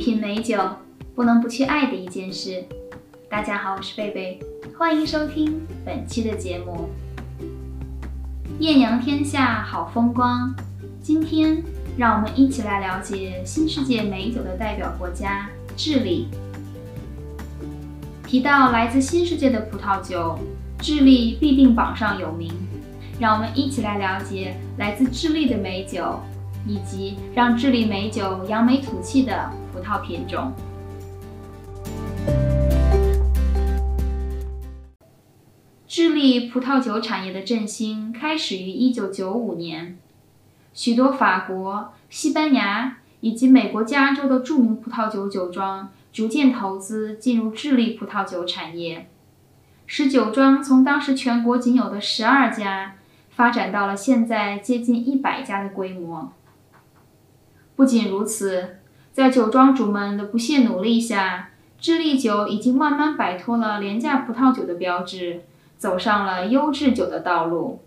品美酒不能不去爱的一件事。大家好，我是贝贝，欢迎收听本期的节目。艳阳天下好风光，今天让我们一起来了解新世界美酒的代表国家智利。提到来自新世界的葡萄酒，智利必定榜上有名。让我们一起来了解来自智利的美酒。以及让智利美酒扬眉吐气的葡萄品种。智利葡萄酒产业的振兴开始于1995年，许多法国、西班牙以及美国加州的著名葡萄酒酒庄逐渐投资进入智利葡萄酒产业，使酒庄从当时全国仅有的十二家发展到了现在接近一百家的规模。不仅如此，在酒庄主们的不懈努力下，智利酒已经慢慢摆脱了廉价葡萄酒的标志，走上了优质酒的道路。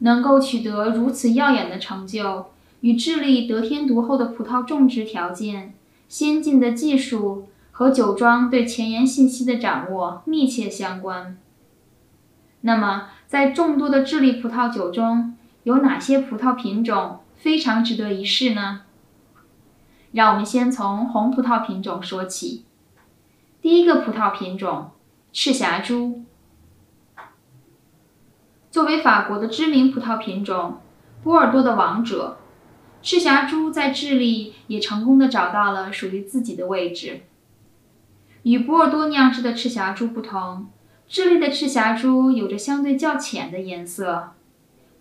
能够取得如此耀眼的成就，与智利得天独厚的葡萄种植条件、先进的技术和酒庄对前沿信息的掌握密切相关。那么，在众多的智利葡萄酒中，有哪些葡萄品种？非常值得一试呢。让我们先从红葡萄品种说起。第一个葡萄品种赤霞珠，作为法国的知名葡萄品种，波尔多的王者，赤霞珠在智利也成功的找到了属于自己的位置。与波尔多酿制的赤霞珠不同，智利的赤霞珠有着相对较浅的颜色。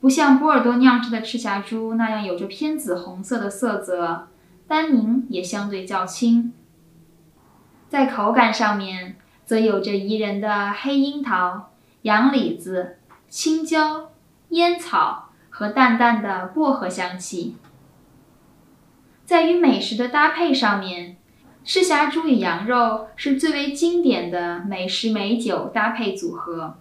不像波尔多酿制的赤霞珠那样有着偏紫红色的色泽，单宁也相对较轻。在口感上面，则有着宜人的黑樱桃、洋李子、青椒、烟草和淡淡的薄荷香气。在与美食的搭配上面，赤霞珠与羊肉是最为经典的美食美酒搭配组合。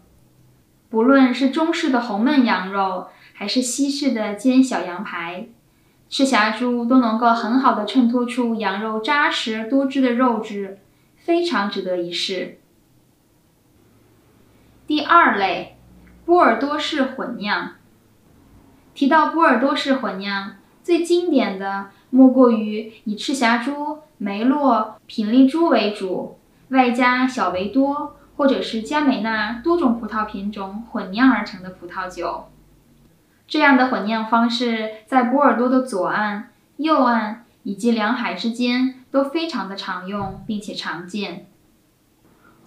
不论是中式的红焖羊肉，还是西式的煎小羊排，赤霞珠都能够很好的衬托出羊肉扎实多汁的肉质，非常值得一试。第二类，波尔多式混酿。提到波尔多式混酿，最经典的莫过于以赤霞珠、梅洛、品丽珠为主，外加小维多。或者是加美纳多种葡萄品种混酿而成的葡萄酒，这样的混酿方式在波尔多的左岸、右岸以及两海之间都非常的常用，并且常见。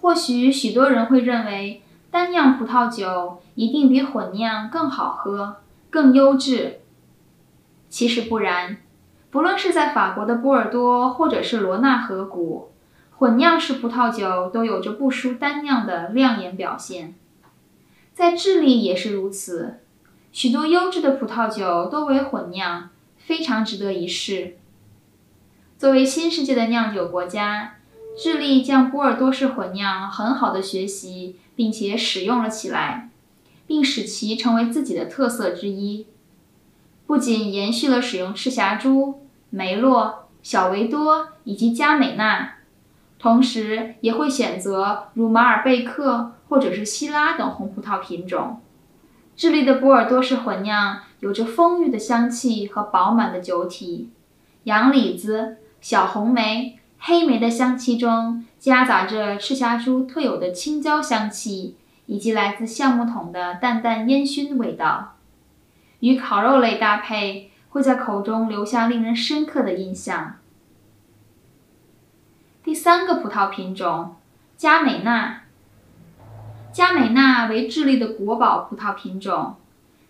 或许许多人会认为单酿葡萄酒一定比混酿更好喝、更优质，其实不然。不论是在法国的波尔多，或者是罗纳河谷。混酿式葡萄酒都有着不输单酿的亮眼表现，在智利也是如此，许多优质的葡萄酒都为混酿，非常值得一试。作为新世界的酿酒国家，智利将波尔多式混酿很好的学习并且使用了起来，并使其成为自己的特色之一。不仅延续了使用赤霞珠、梅洛、小维多以及加美纳。同时也会选择如马尔贝克或者是希拉等红葡萄品种。智利的波尔多式混酿有着丰裕的香气和饱满的酒体，洋李子、小红莓、黑莓的香气中夹杂着赤霞珠特有的青椒香气，以及来自橡木桶的淡淡烟熏味道。与烤肉类搭配，会在口中留下令人深刻的印象。第三个葡萄品种加美纳。加美纳为智利的国宝葡萄品种，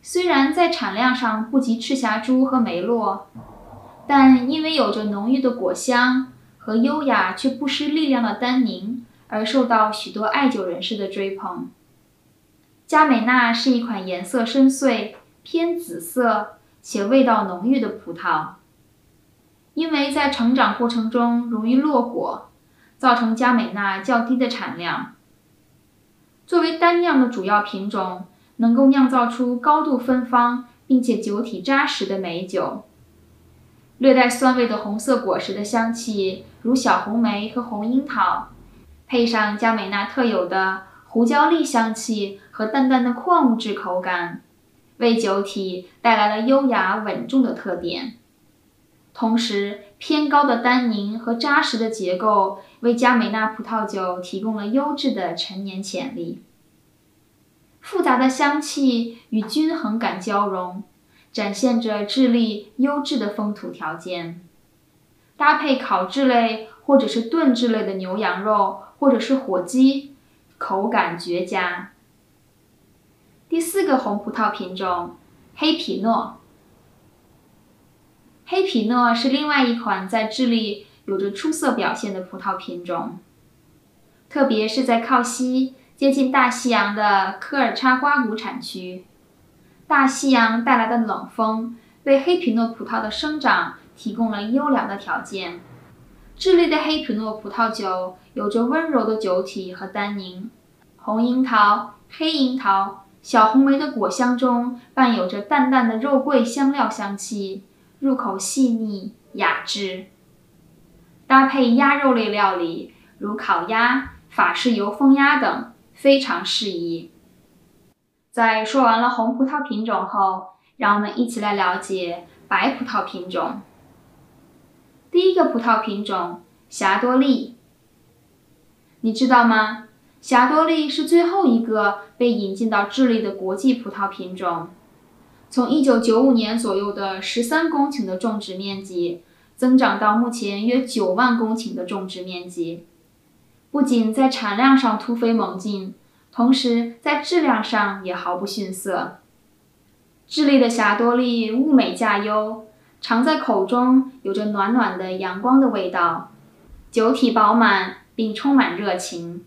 虽然在产量上不及赤霞珠和梅洛，但因为有着浓郁的果香和优雅却不失力量的单宁，而受到许多爱酒人士的追捧。加美纳是一款颜色深邃、偏紫色且味道浓郁的葡萄，因为在成长过程中容易落果。造成加美纳较低的产量。作为单酿的主要品种，能够酿造出高度芬芳并且酒体扎实的美酒。略带酸味的红色果实的香气，如小红莓和红樱桃，配上加美纳特有的胡椒粒香气和淡淡的矿物质口感，为酒体带来了优雅稳重的特点。同时，偏高的单宁和扎实的结构为加美纳葡萄酒提供了优质的陈年潜力。复杂的香气与均衡感交融。展现着智利优质的风土条件，搭配烤制类或者是炖制类的牛羊肉，或者是火鸡，口感绝佳。第四个红葡萄品种黑皮诺，黑皮诺是另外一款在智利有着出色表现的葡萄品种，特别是在靠西、接近大西洋的科尔察瓜谷产区。大西洋带来的冷风为黑皮诺葡萄的生长提供了优良的条件。智利的黑皮诺葡萄酒有着温柔的酒体和单宁，红樱桃、黑樱桃、小红莓的果香中伴有着淡淡的肉桂香料香气，入口细腻雅致。搭配鸭肉类料理，如烤鸭、法式油封鸭等，非常适宜。在说完了红葡萄品种后，让我们一起来了解白葡萄品种。第一个葡萄品种霞多丽，你知道吗？霞多丽是最后一个被引进到智利的国际葡萄品种。从1995年左右的13公顷的种植面积，增长到目前约9万公顷的种植面积，不仅在产量上突飞猛进。同时，在质量上也毫不逊色。智利的霞多丽物美价优，尝在口中有着暖暖的阳光的味道，酒体饱满并充满热情。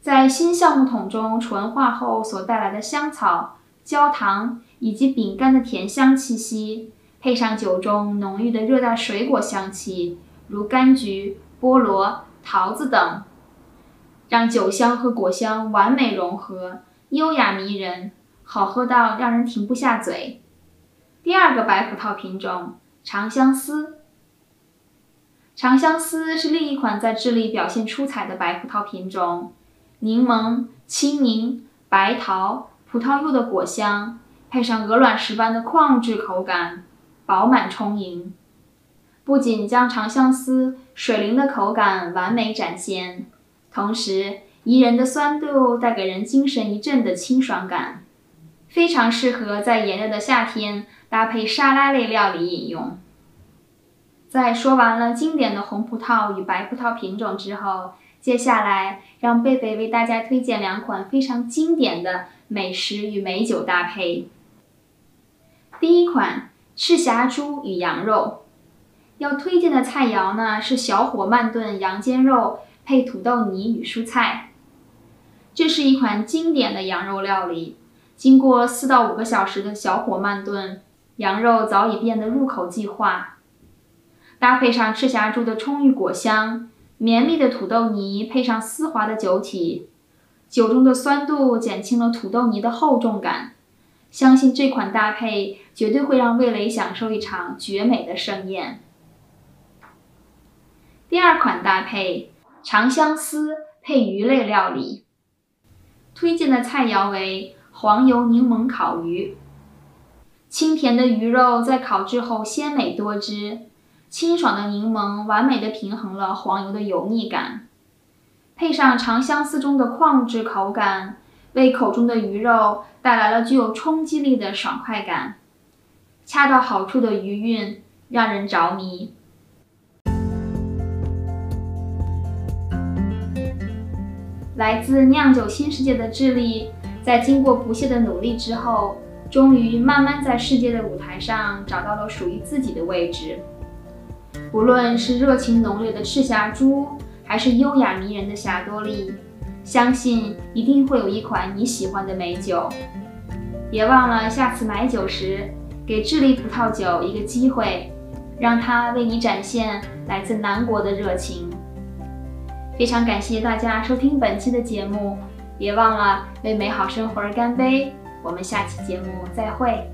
在新橡木桶中纯化后所带来的香草、焦糖以及饼干的甜香气息，配上酒中浓郁的热带水果香气，如柑橘、菠萝、桃子等。让酒香和果香完美融合，优雅迷人，好喝到让人停不下嘴。第二个白葡萄品种长相思，长相思是另一款在智利表现出彩的白葡萄品种。柠檬、青柠、白桃、葡萄柚的果香，配上鹅卵石般的矿质口感，饱满充盈，不仅将长相思水灵的口感完美展现。同时，宜人的酸度带给人精神一振的清爽感，非常适合在炎热的夏天搭配沙拉类料理饮用。在说完了经典的红葡萄与白葡萄品种之后，接下来让贝贝为大家推荐两款非常经典的美食与美酒搭配。第一款赤霞珠与羊肉，要推荐的菜肴呢是小火慢炖羊肩肉。配土豆泥与蔬菜，这是一款经典的羊肉料理。经过四到五个小时的小火慢炖，羊肉早已变得入口即化。搭配上赤霞珠的充裕果香，绵密的土豆泥配上丝滑的酒体，酒中的酸度减轻了土豆泥的厚重感。相信这款搭配绝对会让味蕾享受一场绝美的盛宴。第二款搭配。长相思配鱼类料理，推荐的菜肴为黄油柠檬烤鱼。清甜的鱼肉在烤制后鲜美多汁，清爽的柠檬完美的平衡了黄油的油腻感，配上长相思中的矿物质口感，为口中的鱼肉带来了具有冲击力的爽快感，恰到好处的余韵让人着迷。来自酿酒新世界的智利，在经过不懈的努力之后，终于慢慢在世界的舞台上找到了属于自己的位置。不论是热情浓烈的赤霞珠，还是优雅迷人的霞多丽，相信一定会有一款你喜欢的美酒。别忘了下次买酒时，给智利葡萄酒一个机会，让它为你展现来自南国的热情。非常感谢大家收听本期的节目，别忘了为美好生活而干杯。我们下期节目再会。